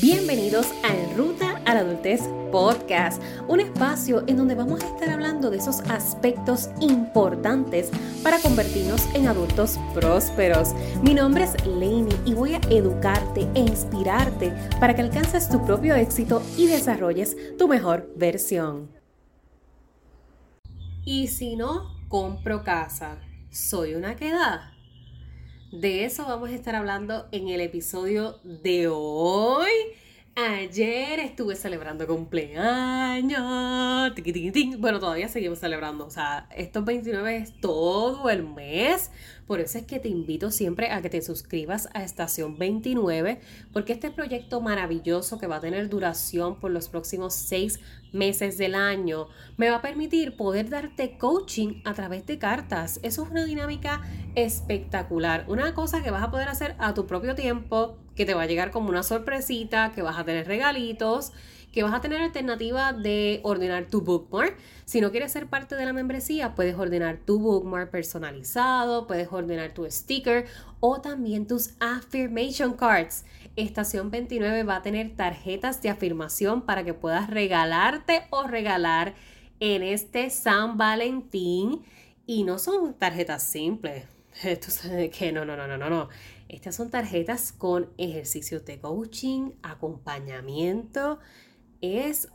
Bienvenidos a En Ruta a la Adultez Podcast, un espacio en donde vamos a estar hablando de esos aspectos importantes para convertirnos en adultos prósperos. Mi nombre es Lainey y voy a educarte e inspirarte para que alcances tu propio éxito y desarrolles tu mejor versión. Y si no, compro casa. ¿Soy una queda? De eso vamos a estar hablando en el episodio de hoy. Ayer estuve celebrando cumpleaños. Bueno, todavía seguimos celebrando. O sea, estos 29 es todo el mes. Por eso es que te invito siempre a que te suscribas a Estación 29, porque este proyecto maravilloso que va a tener duración por los próximos seis meses del año me va a permitir poder darte coaching a través de cartas. Eso es una dinámica espectacular. Una cosa que vas a poder hacer a tu propio tiempo, que te va a llegar como una sorpresita, que vas a tener regalitos que vas a tener alternativa de ordenar tu bookmark. Si no quieres ser parte de la membresía, puedes ordenar tu bookmark personalizado, puedes ordenar tu sticker o también tus affirmation cards. Estación 29 va a tener tarjetas de afirmación para que puedas regalarte o regalar en este San Valentín. Y no son tarjetas simples. Esto que no, no, no, no, no. Estas son tarjetas con ejercicios de coaching, acompañamiento, es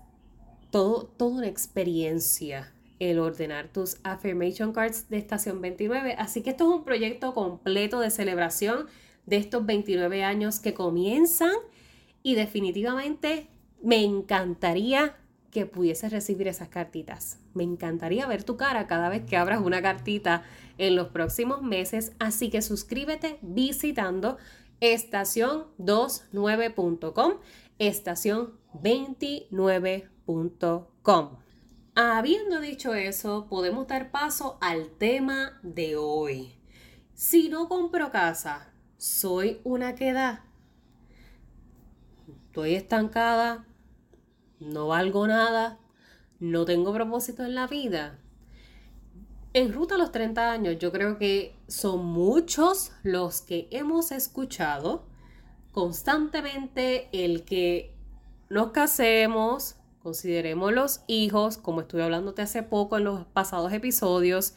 todo, toda una experiencia el ordenar tus affirmation cards de estación 29. Así que esto es un proyecto completo de celebración de estos 29 años que comienzan y definitivamente me encantaría que pudieses recibir esas cartitas. Me encantaría ver tu cara cada vez que abras una cartita en los próximos meses, así que suscríbete visitando estación29.com, estación29.com. Habiendo dicho eso, podemos dar paso al tema de hoy. Si no compro casa, soy una queda. Estoy estancada, no valgo nada, no tengo propósito en la vida. En ruta a los 30 años, yo creo que son muchos los que hemos escuchado constantemente el que nos casemos, consideremos los hijos, como estuve hablándote hace poco en los pasados episodios,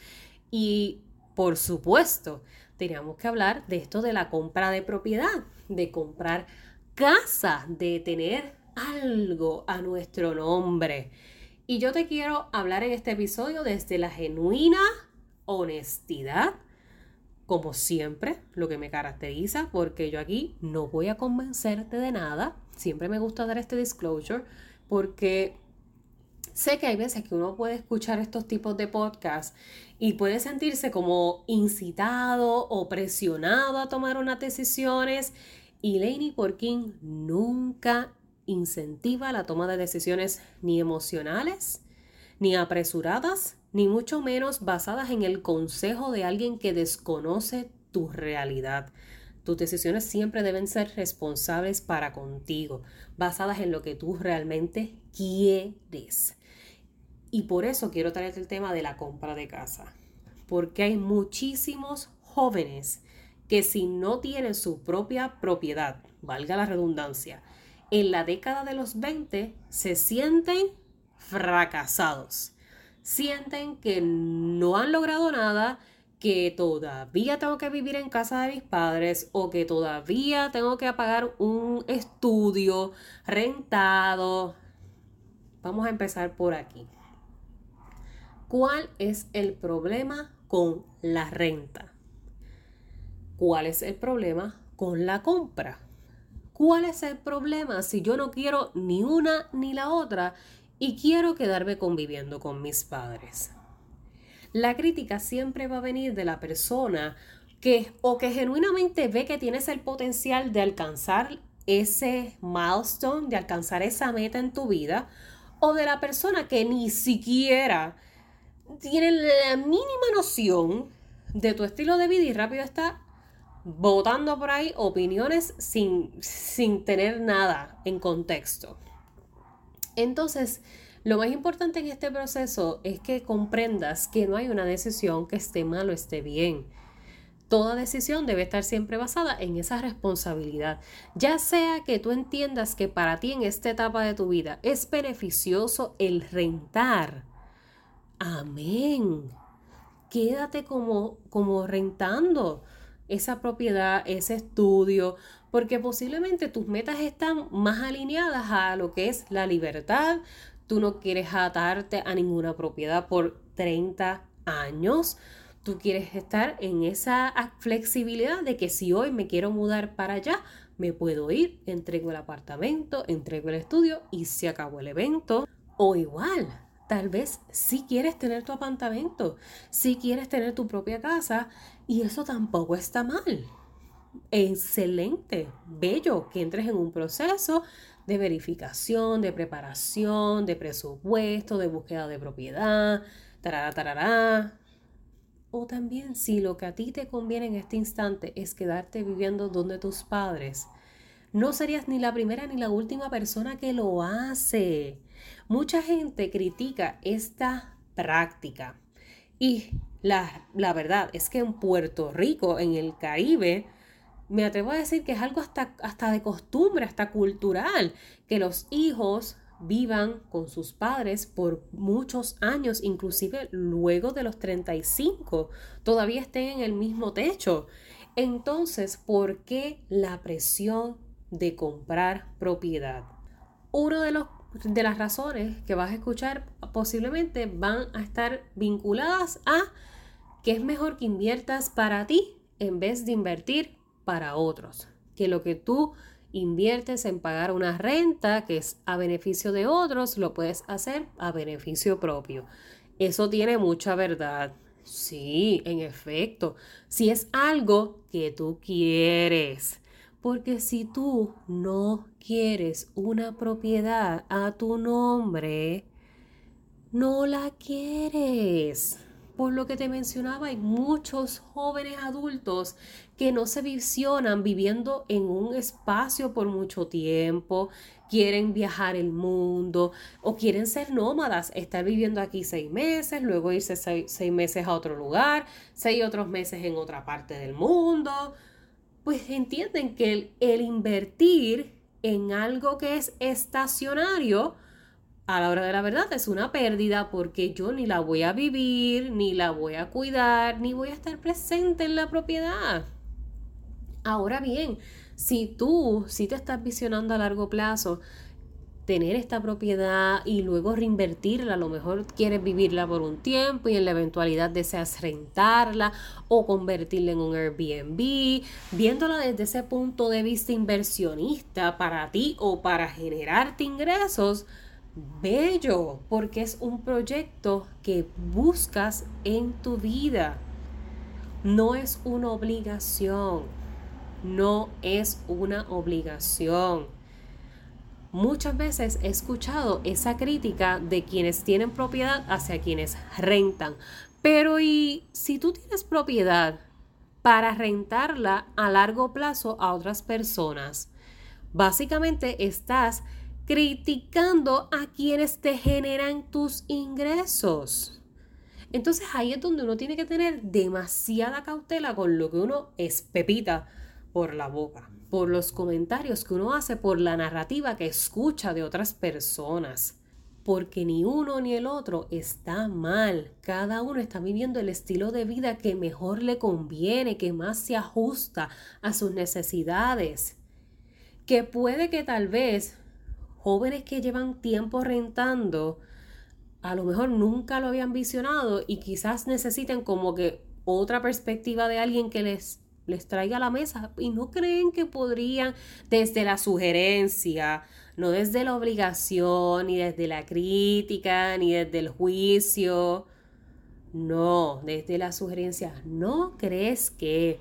y por supuesto, teníamos que hablar de esto de la compra de propiedad, de comprar casa, de tener algo a nuestro nombre. Y yo te quiero hablar en este episodio desde la genuina honestidad, como siempre, lo que me caracteriza, porque yo aquí no voy a convencerte de nada. Siempre me gusta dar este disclosure, porque sé que hay veces que uno puede escuchar estos tipos de podcasts y puede sentirse como incitado o presionado a tomar unas decisiones. Y Laney Porkin nunca incentiva la toma de decisiones ni emocionales, ni apresuradas, ni mucho menos basadas en el consejo de alguien que desconoce tu realidad. Tus decisiones siempre deben ser responsables para contigo, basadas en lo que tú realmente quieres. Y por eso quiero traerte el tema de la compra de casa, porque hay muchísimos jóvenes que si no tienen su propia propiedad, valga la redundancia, en la década de los 20 se sienten fracasados. Sienten que no han logrado nada, que todavía tengo que vivir en casa de mis padres o que todavía tengo que pagar un estudio rentado. Vamos a empezar por aquí. ¿Cuál es el problema con la renta? ¿Cuál es el problema con la compra? ¿Cuál es el problema si yo no quiero ni una ni la otra y quiero quedarme conviviendo con mis padres? La crítica siempre va a venir de la persona que o que genuinamente ve que tienes el potencial de alcanzar ese milestone, de alcanzar esa meta en tu vida, o de la persona que ni siquiera tiene la mínima noción de tu estilo de vida y rápido está votando por ahí opiniones sin, sin tener nada en contexto. Entonces, lo más importante en este proceso es que comprendas que no hay una decisión que esté mal o esté bien. Toda decisión debe estar siempre basada en esa responsabilidad, ya sea que tú entiendas que para ti en esta etapa de tu vida es beneficioso el rentar. Amén. Quédate como, como rentando esa propiedad, ese estudio, porque posiblemente tus metas están más alineadas a lo que es la libertad. Tú no quieres atarte a ninguna propiedad por 30 años Tú quieres estar en esa flexibilidad de que si hoy me quiero mudar para allá, me puedo ir, entrego el apartamento, entrego el estudio y se acabó el evento. O igual, tal vez si quieres tener tu apartamento, si quieres tener tu propia casa y eso tampoco está mal. Excelente, bello que entres en un proceso de verificación, de preparación, de presupuesto, de búsqueda de propiedad, tarara, tarara, o también si lo que a ti te conviene en este instante es quedarte viviendo donde tus padres, no serías ni la primera ni la última persona que lo hace. Mucha gente critica esta práctica y la, la, verdad es que en Puerto Rico, en el Caribe, me atrevo a decir que es algo hasta, hasta de costumbre, hasta cultural, que los hijos vivan con sus padres por muchos años, inclusive luego de los 35, todavía estén en el mismo techo. Entonces, ¿por qué la presión de comprar propiedad? Uno de los de las razones que vas a escuchar posiblemente van a estar vinculadas a que es mejor que inviertas para ti en vez de invertir para otros. Que lo que tú inviertes en pagar una renta que es a beneficio de otros, lo puedes hacer a beneficio propio. Eso tiene mucha verdad. Sí, en efecto, si es algo que tú quieres. Porque si tú no quieres una propiedad a tu nombre, no la quieres por lo que te mencionaba, hay muchos jóvenes adultos que no se visionan viviendo en un espacio por mucho tiempo, quieren viajar el mundo o quieren ser nómadas, estar viviendo aquí seis meses, luego irse seis, meses a otro lugar, seis otros meses en otra parte del mundo. Pues entienden que el invertir en algo que es estacionario, a la hora de la verdad es una pérdida porque yo ni la voy a vivir, ni la voy a cuidar, ni voy a estar presente en la propiedad. Ahora bien, si tú, si te estás visionando a largo plazo, tener esta propiedad y luego reinvertirla, a lo mejor quieres vivirla por un tiempo y en la eventualidad deseas rentarla o convertirla en un Airbnb, viéndola desde ese punto de vista inversionista para ti o para generarte ingresos, bello, porque es un proyecto que buscas en tu vida. No es una obligación, no es una obligación. Muchas veces he escuchado esa crítica de quienes tienen propiedad hacia quienes rentan. Pero ¿y si tú tienes propiedad para rentarla a largo plazo a otras personas? Básicamente estás criticando a quienes te generan tus ingresos. Entonces ahí es donde uno tiene que tener demasiada cautela con lo que uno espepita por la boca, por los comentarios que uno hace, por la narrativa que escucha de otras personas. Porque ni uno ni el otro está mal. Cada uno está viviendo el estilo de vida que mejor le conviene, que más se ajusta a sus necesidades. Que puede que tal vez jóvenes que llevan tiempo rentando, a lo mejor nunca lo habían visionado y quizás necesiten como que otra perspectiva de alguien que les, les traiga a la mesa y no creen que podrían desde la sugerencia, no desde la obligación, ni desde la crítica, ni desde el juicio. No, desde la sugerencia, ¿no crees que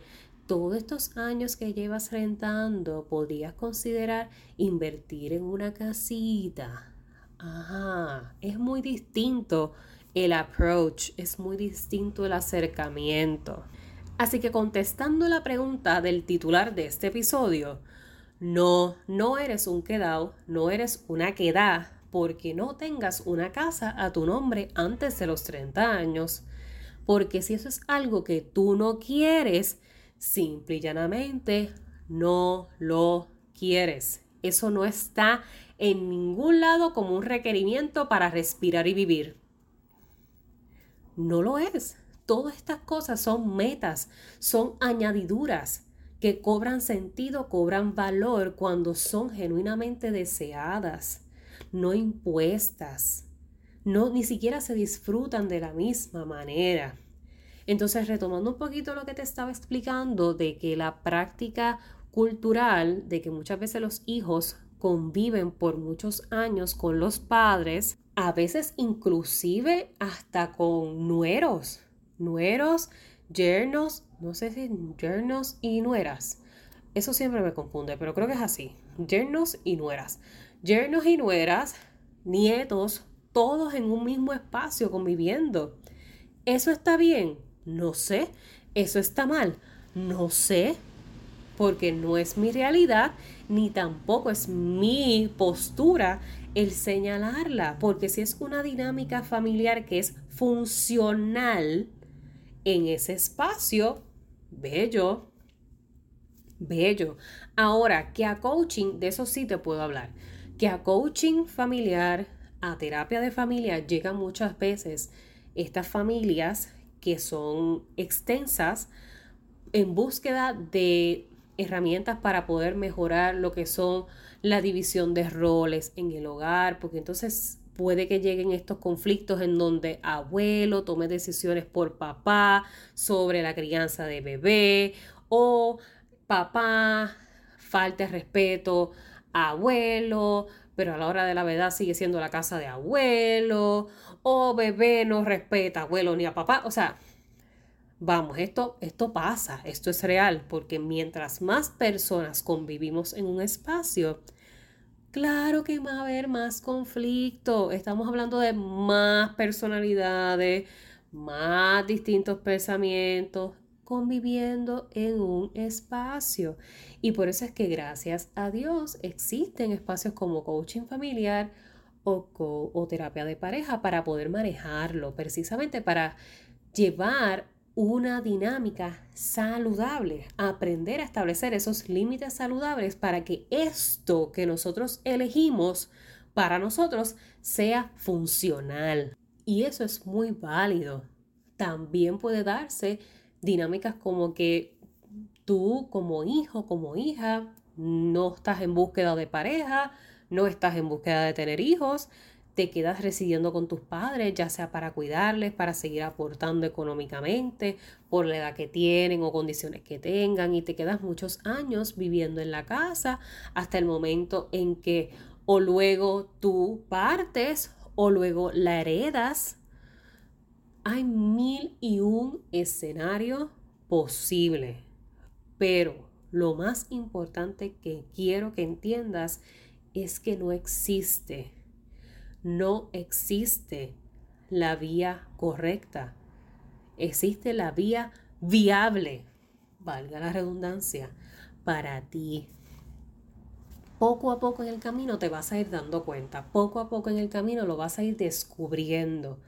todos estos años que llevas rentando, podrías considerar invertir en una casita. Ajá, es muy distinto el approach, es muy distinto el acercamiento. Así que contestando la pregunta del titular de este episodio, no, no eres un quedado, no eres una queda porque no tengas una casa a tu nombre antes de los 30 años. Porque si eso es algo que tú no quieres, Simple y llanamente no lo quieres. Eso no está en ningún lado como un requerimiento para respirar y vivir. No lo es. Todas estas cosas son metas, son añadiduras que cobran sentido, cobran valor cuando son genuinamente deseadas, no impuestas. No, ni siquiera se disfrutan de la misma manera. Entonces, retomando un poquito lo que te estaba explicando de que la práctica cultural, de que muchas veces los hijos conviven por muchos años con los padres, a veces inclusive hasta con nueros, nueros, yernos, no sé si yernos y nueras. Eso siempre me confunde, pero creo que es así. Yernos y nueras. Yernos y nueras, nietos, todos en un mismo espacio conviviendo. ¿Eso está bien? No sé. ¿Eso está mal? No sé. Porque no es mi realidad ni tampoco es mi postura el señalarla. Porque si es una dinámica familiar que es funcional, en ese espacio, bello, bello. Ahora, que a coaching, de eso sí te puedo hablar, que a coaching familiar, a terapia de familia, llegan muchas veces estas familias que son extensas en búsqueda de herramientas para poder mejorar lo que son la división de roles en el hogar, porque entonces puede que lleguen estos conflictos en donde abuelo tome decisiones por papá sobre la crianza de bebé o papá falte respeto a abuelo, pero a la hora de la verdad sigue siendo la casa de abuelo o bebé no respeta a abuelo ni a papá, o sea, vamos, esto esto pasa, esto es real, porque mientras más personas convivimos en un espacio, Claro que va a haber más conflicto. Estamos hablando de más personalidades, más distintos pensamientos conviviendo en un espacio. Y por eso es que gracias a Dios existen espacios como coaching familiar o, o terapia de pareja para poder manejarlo, precisamente para llevar una dinámica saludable, aprender a establecer esos límites saludables para que esto que nosotros elegimos para nosotros sea funcional. Y eso es muy válido. También puede darse dinámicas como que tú como hijo, como hija, no estás en búsqueda de pareja, no estás en búsqueda de tener hijos, te quedas residiendo con tus padres, ya sea para cuidarles, para seguir aportando económicamente, por la edad que tienen o condiciones que tengan, y te quedas muchos años viviendo en la casa hasta el momento en que o luego tú partes o luego la heredas. Hay mil y un escenarios posibles, pero lo más importante que quiero que entiendas es que no existe no existe la vía correcta. Existe la vía viable, valga la redundancia, para ti. Poco a poco en el camino te vas a ir dando cuenta, poco a poco en el camino lo vas a ir descubriendo.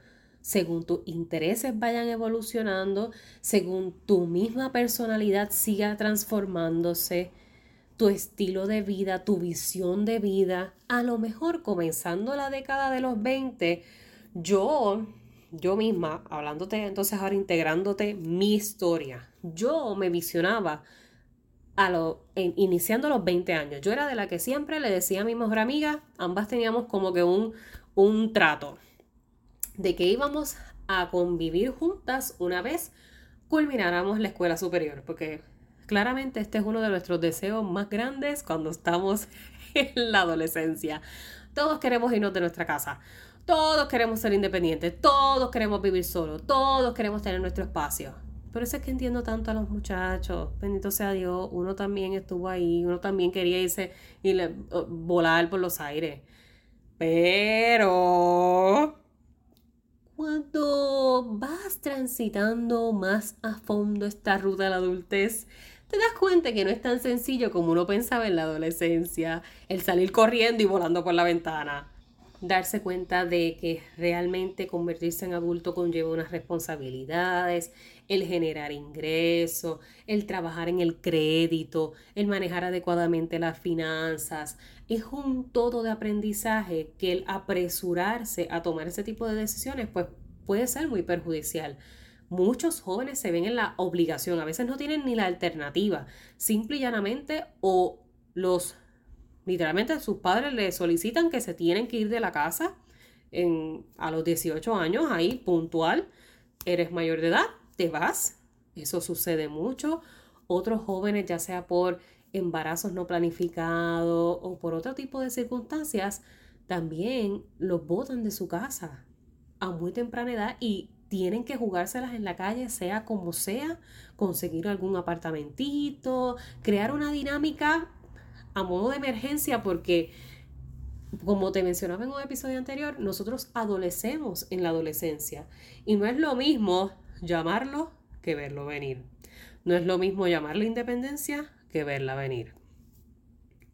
Según tus intereses vayan evolucionando, según tu misma personalidad siga transformándose, tu estilo de vida, tu visión de vida. A lo mejor comenzando la década de los 20, yo, yo misma, hablándote entonces ahora integrándote mi historia, yo me visionaba a lo, iniciando los 20 años. Yo era de la que siempre le decía a mi mejor amiga, ambas teníamos como que un, un trato de que íbamos a convivir juntas una vez culmináramos la escuela superior, porque Claramente este es uno de nuestros deseos más grandes cuando estamos en la adolescencia. Todos queremos irnos de nuestra casa. Todos queremos ser independientes. Todos queremos vivir solos. Todos queremos tener nuestro espacio. Por eso es que entiendo tanto a los muchachos. Bendito sea Dios. Uno también estuvo ahí. Uno también quería irse y volar por los aires. Pero cuando vas transitando más a fondo esta ruta de la adultez, te das cuenta que no es tan sencillo como uno pensaba en la adolescencia, el salir corriendo y volando por la ventana. darse cuenta de que realmente convertirse en adulto conlleva unas responsabilidades, el generar ingresos, el trabajar en el crédito, el manejar adecuadamente las finanzas. Es un todo de aprendizaje que el apresurarse a tomar ese tipo de decisiones pues puede ser muy perjudicial. Muchos jóvenes se ven en la obligación, a veces no tienen ni la alternativa, simple y llanamente o los literalmente sus padres le solicitan que se tienen que ir de la casa en, a los 18 años, ahí puntual, eres mayor de edad, te vas. Eso sucede mucho. Otros jóvenes, ya sea por embarazos no planificados o por otro tipo de circunstancias, también los botan de su casa a muy temprana edad y tienen que jugárselas en la calle, sea como sea, conseguir algún apartamentito, crear una dinámica a modo de emergencia porque, como te mencionaba en un episodio anterior, nosotros adolecemos en la adolescencia y no es lo mismo llamarlo que verlo venir. No es lo mismo llamar la independencia que verla venir.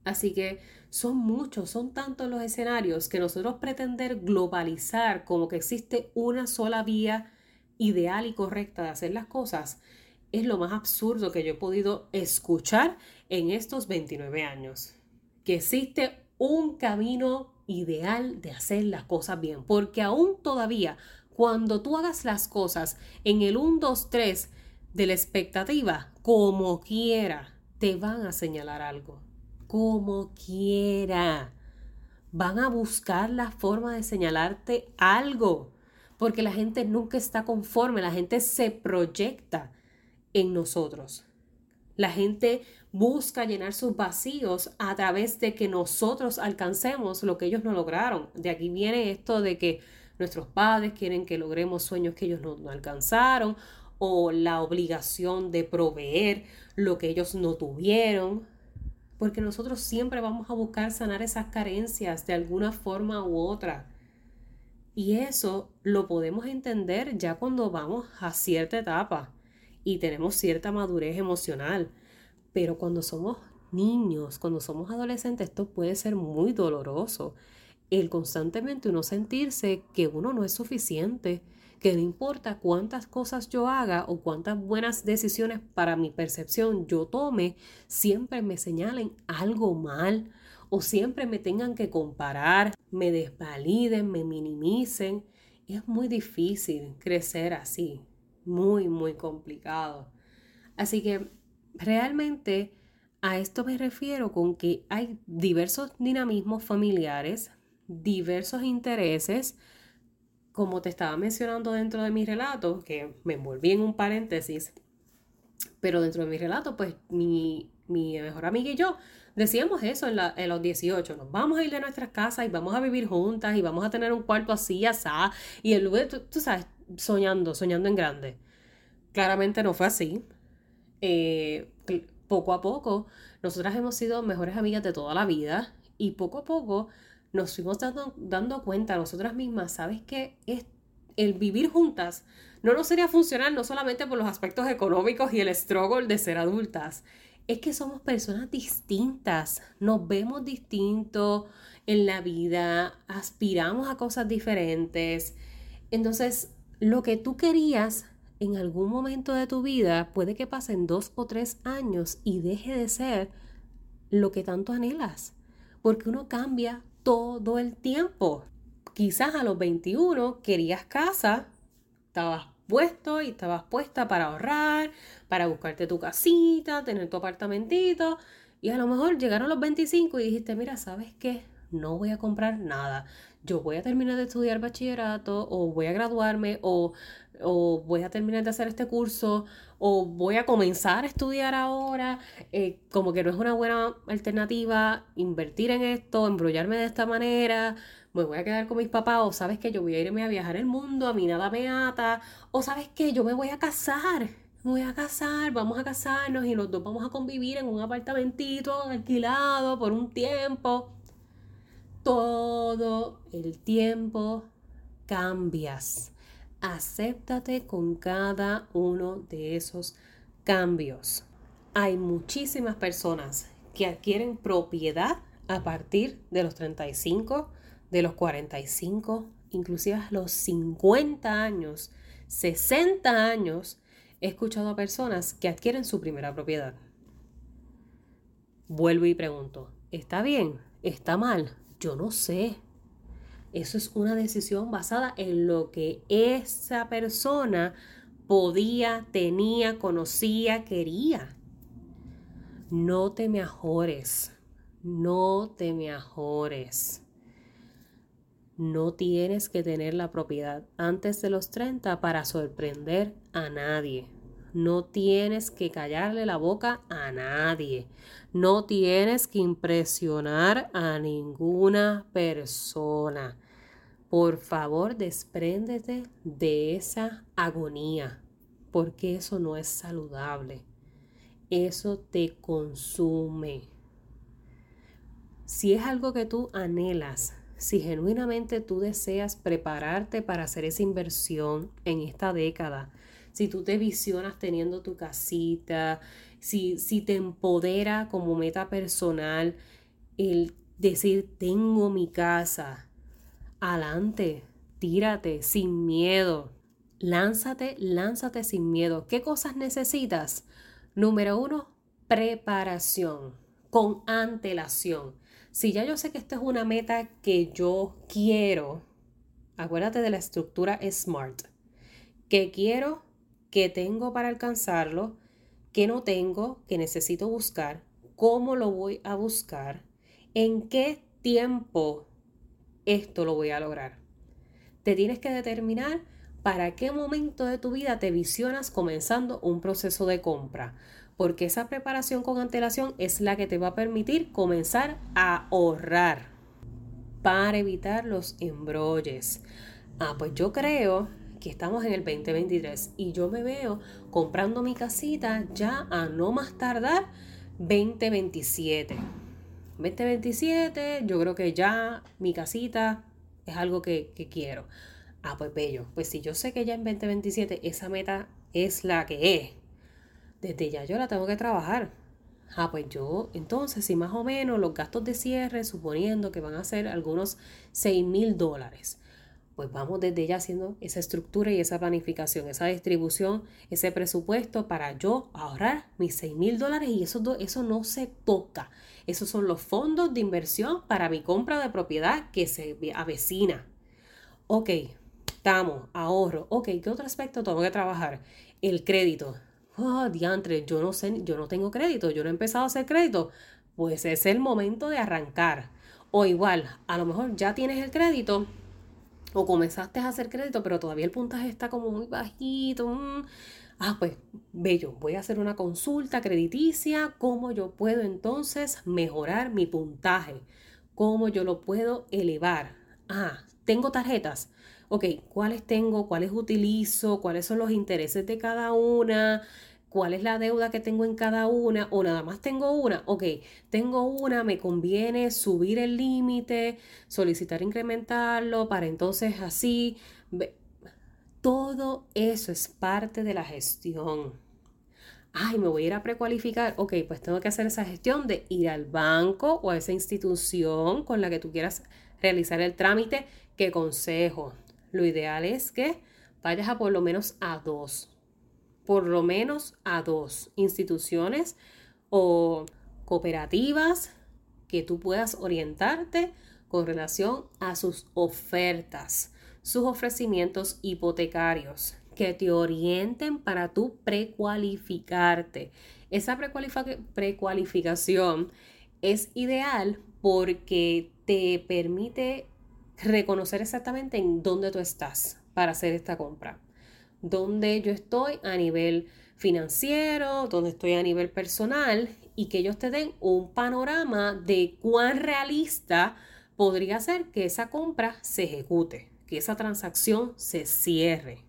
Así que son muchos, son tantos los escenarios que nosotros pretender globalizar como que existe una sola vía ideal y correcta de hacer las cosas es lo más absurdo que yo he podido escuchar en estos 29 años. Que existe un camino ideal de hacer las cosas bien, porque aún todavía cuando tú hagas las cosas en el 1, 2, 3 de la expectativa, como quiera, te van a señalar algo. Como quiera. Van a buscar la forma de señalarte algo, porque la gente nunca está conforme, la gente se proyecta en nosotros. La gente busca llenar sus vacíos a través de que nosotros alcancemos lo que ellos no lograron. De aquí viene esto de que nuestros padres quieren que logremos sueños que ellos no, alcanzaron o la obligación de proveer lo que ellos no tuvieron. Porque nosotros siempre vamos a buscar sanar esas carencias de alguna forma u otra. Y eso lo podemos entender ya cuando vamos a cierta etapa y tenemos cierta madurez emocional. Pero cuando somos niños, cuando somos adolescentes, esto puede ser muy doloroso. El constantemente uno sentirse que uno no es suficiente, que no importa cuántas cosas yo haga o cuántas buenas decisiones para mi percepción yo tome, siempre me señalen algo mal o siempre me tengan que comparar, me desvaliden, me minimicen. Es muy difícil crecer así muy, muy complicado. Así que realmente a esto me refiero con que hay diversos dinamismos familiares, diversos intereses, como te estaba mencionando dentro de mi relato, que me envolví en un paréntesis, pero dentro de mi relato, pues mi, mejor amiga y yo decíamos eso en, en, los 18, nos vamos a ir de nuestras casas y vamos a vivir juntas y vamos a tener un cuarto así, asá, y el lugar, tú sabes, soñando, soñando en grande. Claramente no fue así. Eh, poco a poco, nosotras hemos sido mejores amigas de toda la vida y poco a poco nos fuimos dando, dando cuenta nosotras mismas, ¿sabes qué? Es el vivir juntas no nos sería funcional no solamente por los aspectos económicos y el struggle de ser adultas, es que somos personas distintas, nos vemos distintos en la vida, aspiramos a cosas diferentes. Entonces, lo que tú querías en algún momento de tu vida puede que pasen dos o tres años y deje de ser lo que tanto anhelas, porque uno cambia todo el tiempo. Quizás a los 21 querías casa, estabas puesto y estabas puesta para ahorrar, para buscarte tu casita, tener tu apartamentito, y a lo mejor llegaron los 25 y dijiste, mira, ¿sabes qué? No voy a comprar nada. Yo voy a terminar de estudiar bachillerato o voy a graduarme o o voy a terminar de hacer este curso, o voy a comenzar a estudiar ahora, eh, como que no es una buena alternativa invertir en esto, embrollarme de esta manera, me voy a quedar con mis papás, o sabes que yo voy a irme a viajar el mundo, a mí nada me ata, o sabes que yo me voy a casar, me voy a casar, vamos a casarnos y los dos vamos a convivir en un apartamentito alquilado por un tiempo. Todo el tiempo cambias acéptate con cada uno de esos cambios. Hay muchísimas personas que adquieren propiedad a partir de los 35, de los 45, inclusive a los 50 años, 60 años, he escuchado a personas que adquieren su primera propiedad. Vuelvo y pregunto, ¿está bien? ¿Está mal? Yo no sé. Eso es una decisión basada en lo que esa persona podía, tenía, conocía, quería. No te me ajores, no te me ajores. No tienes que tener la propiedad antes de los 30 para sorprender a nadie. No tienes que callarle la boca a nadie. No tienes que impresionar a ninguna persona. Por favor, despréndete de esa agonía, porque eso no es saludable. Eso te consume. Si es algo que tú anhelas, si genuinamente tú deseas prepararte para hacer esa inversión en esta década, si tú te visionas teniendo tu casita, si, si te empodera como meta personal el decir tengo mi casa, adelante, tírate sin miedo, lánzate, lánzate sin miedo. ¿Qué cosas necesitas? Número uno, preparación con antelación. Si ya yo sé que esta es una meta que yo quiero, acuérdate de la estructura SMART. ¿Qué quiero? ¿Qué tengo para alcanzarlo? ¿Qué no tengo? ¿Qué necesito buscar? ¿Cómo lo voy a buscar? ¿En qué tiempo esto lo voy a lograr? Te tienes que determinar para qué momento de tu vida te visionas comenzando un proceso de compra porque esa preparación con antelación es la que te va a permitir comenzar a ahorrar para evitar los embrolles. Ah, pues yo creo que estamos en el 2023 y yo me veo comprando mi casita ya a no más tardar 2027. 2027, yo creo que ya mi casita es algo que, que quiero. Ah, pues bello. Pues si yo sé que ya en 2027 esa meta es la que es, desde ya yo la tengo que trabajar. Ah, pues yo, entonces, si más o menos los gastos de cierre, suponiendo que van a ser algunos 6 mil dólares, pues vamos desde ya haciendo esa estructura y esa planificación, esa distribución, ese presupuesto para yo ahorrar mis 6 mil dólares y eso, eso no se toca. Esos son los fondos de inversión para mi compra de propiedad que se avecina. Ok, estamos, ahorro. Ok, ¿qué otro aspecto tengo que trabajar? El crédito oh, diantre, yo no sé, yo no tengo crédito, yo no he empezado a hacer crédito, pues es el momento de arrancar. O igual, a lo mejor ya tienes el crédito o comenzaste a hacer crédito, pero todavía el puntaje está como muy bajito. Mm. Ah, pues, bello, voy a hacer una consulta crediticia, cómo yo puedo entonces mejorar mi puntaje, cómo yo lo puedo elevar. Ah, tengo tarjetas. Ok, ¿cuáles tengo? ¿Cuáles utilizo? ¿Cuáles son los intereses de cada una? Cuál es la deuda que tengo en cada una o nada más tengo una, ok, tengo una, me conviene subir el límite, solicitar incrementarlo para entonces así, todo eso es parte de la gestión. Ay, me voy a ir a precualificar. Ok, pues tengo que hacer esa gestión de ir al banco o a esa institución con la que tú quieras realizar el trámite. ¿Qué consejo? Lo ideal es que vayas a por lo menos a dos por lo menos a dos instituciones o cooperativas que tú puedas orientarte con relación a sus ofertas, sus ofrecimientos hipotecarios, que te orienten para tú precualificarte. Esa precualificación es ideal porque te permite reconocer exactamente en dónde tú estás para hacer esta compra dónde yo estoy a nivel financiero, dónde estoy a nivel personal y que ellos te den un panorama de cuán realista podría ser que esa compra se ejecute, que esa transacción se cierre.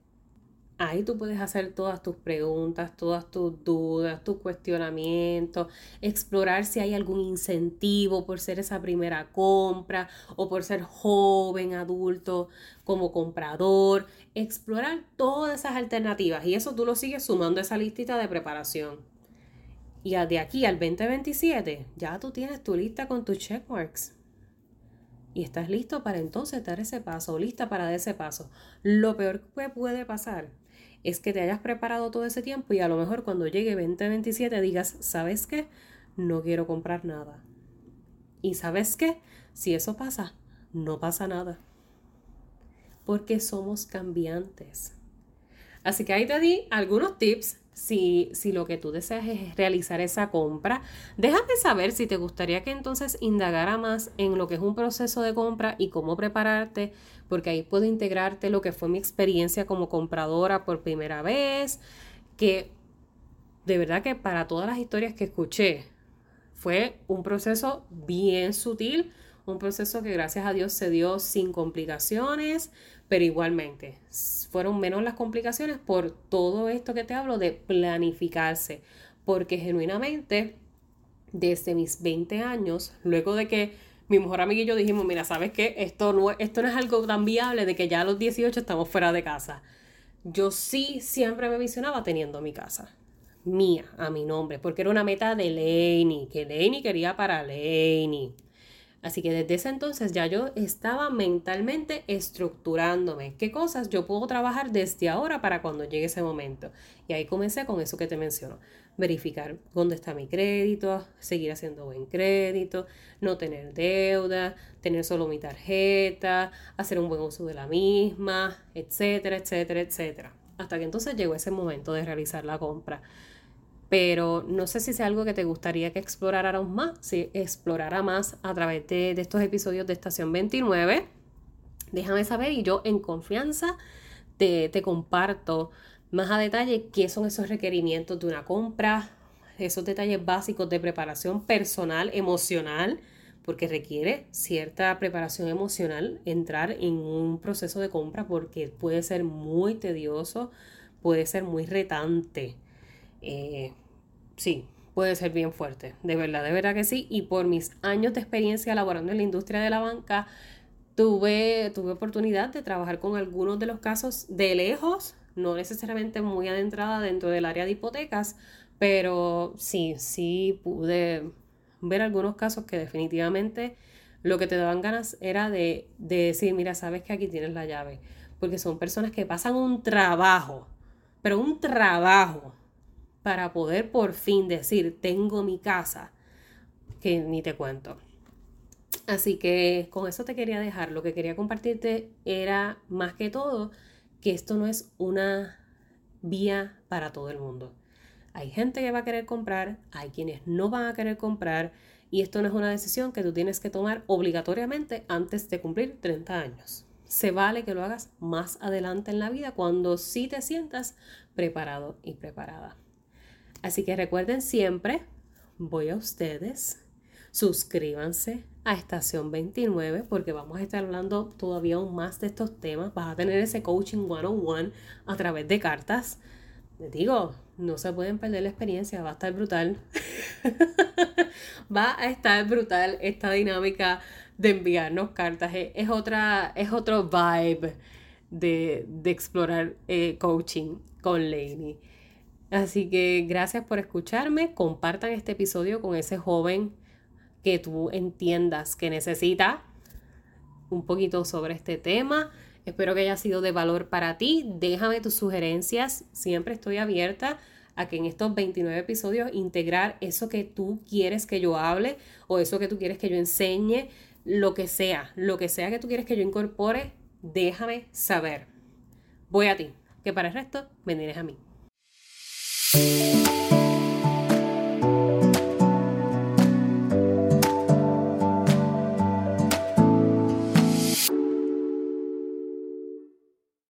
Ahí tú puedes hacer todas tus preguntas, todas tus dudas, tus cuestionamientos, explorar si hay algún incentivo por ser esa primera compra o por ser joven, adulto, como comprador, explorar todas esas alternativas y eso tú lo sigues sumando a esa listita de preparación. Y de aquí al 2027 ya tú tienes tu lista con tus checkmarks. y estás listo para entonces dar ese paso o lista para dar ese paso. Lo peor que puede pasar es que te hayas preparado todo ese tiempo y a lo mejor cuando llegue 2027 digas, ¿sabes qué? No quiero comprar nada. Y sabes qué? Si eso pasa, no pasa nada. Porque somos cambiantes. Así que ahí te di algunos tips si, si, lo que tú deseas es realizar esa compra. Déjame saber si te gustaría que entonces indagara más en lo que es un proceso de compra y cómo prepararte, porque ahí puedo integrarte lo que fue mi experiencia como compradora por primera vez, que de verdad que para todas las historias que escuché fue un proceso bien sutil, un proceso que gracias a Dios se dio sin complicaciones, pero igualmente fueron menos las complicaciones por todo esto que te hablo de planificarse, porque genuinamente desde mis 20 años, luego de que mi mejor amiga y yo dijimos, mira, ¿sabes qué? Esto no, esto no es algo tan viable de que ya a los 18 estamos fuera de casa. Yo sí siempre me visionaba teniendo mi casa mía a mi nombre, porque era una meta de Laney, que Laney quería para Laney. Así que desde ese entonces ya yo estaba mentalmente estructurándome. ¿Qué cosas yo puedo trabajar desde ahora para cuando llegue ese momento? Y ahí comencé con eso que te menciono. Verificar dónde está mi crédito, seguir haciendo buen crédito, no tener deuda, tener solo mi tarjeta, hacer un buen uso de la misma, etcétera, etcétera, etcétera. Hasta que entonces llegó ese momento de realizar la compra pero no sé si es algo que te gustaría que explorara más, si explorara más a través de, estos episodios de Estación 29. Déjame saber y yo en confianza te, te comparto más a detalle qué son esos requerimientos de una compra, esos detalles básicos de preparación personal, emocional, porque requiere cierta preparación emocional entrar en un proceso de compra porque puede ser muy tedioso, puede ser muy retante. Eh, sí, puede ser bien fuerte, de verdad, de verdad que sí. Y por mis años de experiencia laborando en la industria de la banca, tuve, tuve oportunidad de trabajar con algunos de los casos de lejos, no necesariamente muy adentrada dentro del área de hipotecas, pero sí, sí pude ver algunos casos que definitivamente lo que te daban ganas era de, de decir, mira, sabes que aquí tienes la llave, porque son personas que pasan un trabajo, pero un trabajo para poder por fin decir, tengo mi casa, que ni te cuento. Así que con eso te quería dejar. Lo que quería compartirte era más que todo que esto no es una vía para todo el mundo. Hay gente que va a querer comprar, hay quienes no van a querer comprar y esto no es una decisión que tú tienes que tomar obligatoriamente antes de cumplir 30 años. Se vale que lo hagas más adelante en la vida cuando sí te sientas preparado y preparada. Así que recuerden siempre, voy a ustedes, suscríbanse a Estación 29 porque vamos a estar hablando todavía aún más de estos temas. Vas a tener ese coaching one-on-one a través de cartas. Les digo, no se pueden perder la experiencia, va a estar brutal. va a estar brutal esta dinámica de enviarnos cartas. Es, otra, es otro vibe de, explorar eh, coaching con Lainey. Así que gracias por escucharme. Compartan este episodio con ese joven que tú entiendas que necesita un poquito sobre este tema. Espero que haya sido de valor para ti. Déjame tus sugerencias. Siempre estoy abierta a que en estos 29 episodios integrar eso que tú quieres que yo hable o eso que tú quieres que yo enseñe, lo que sea, lo que sea que tú quieres que yo incorpore, déjame saber. Voy a ti, que para el resto me a mí.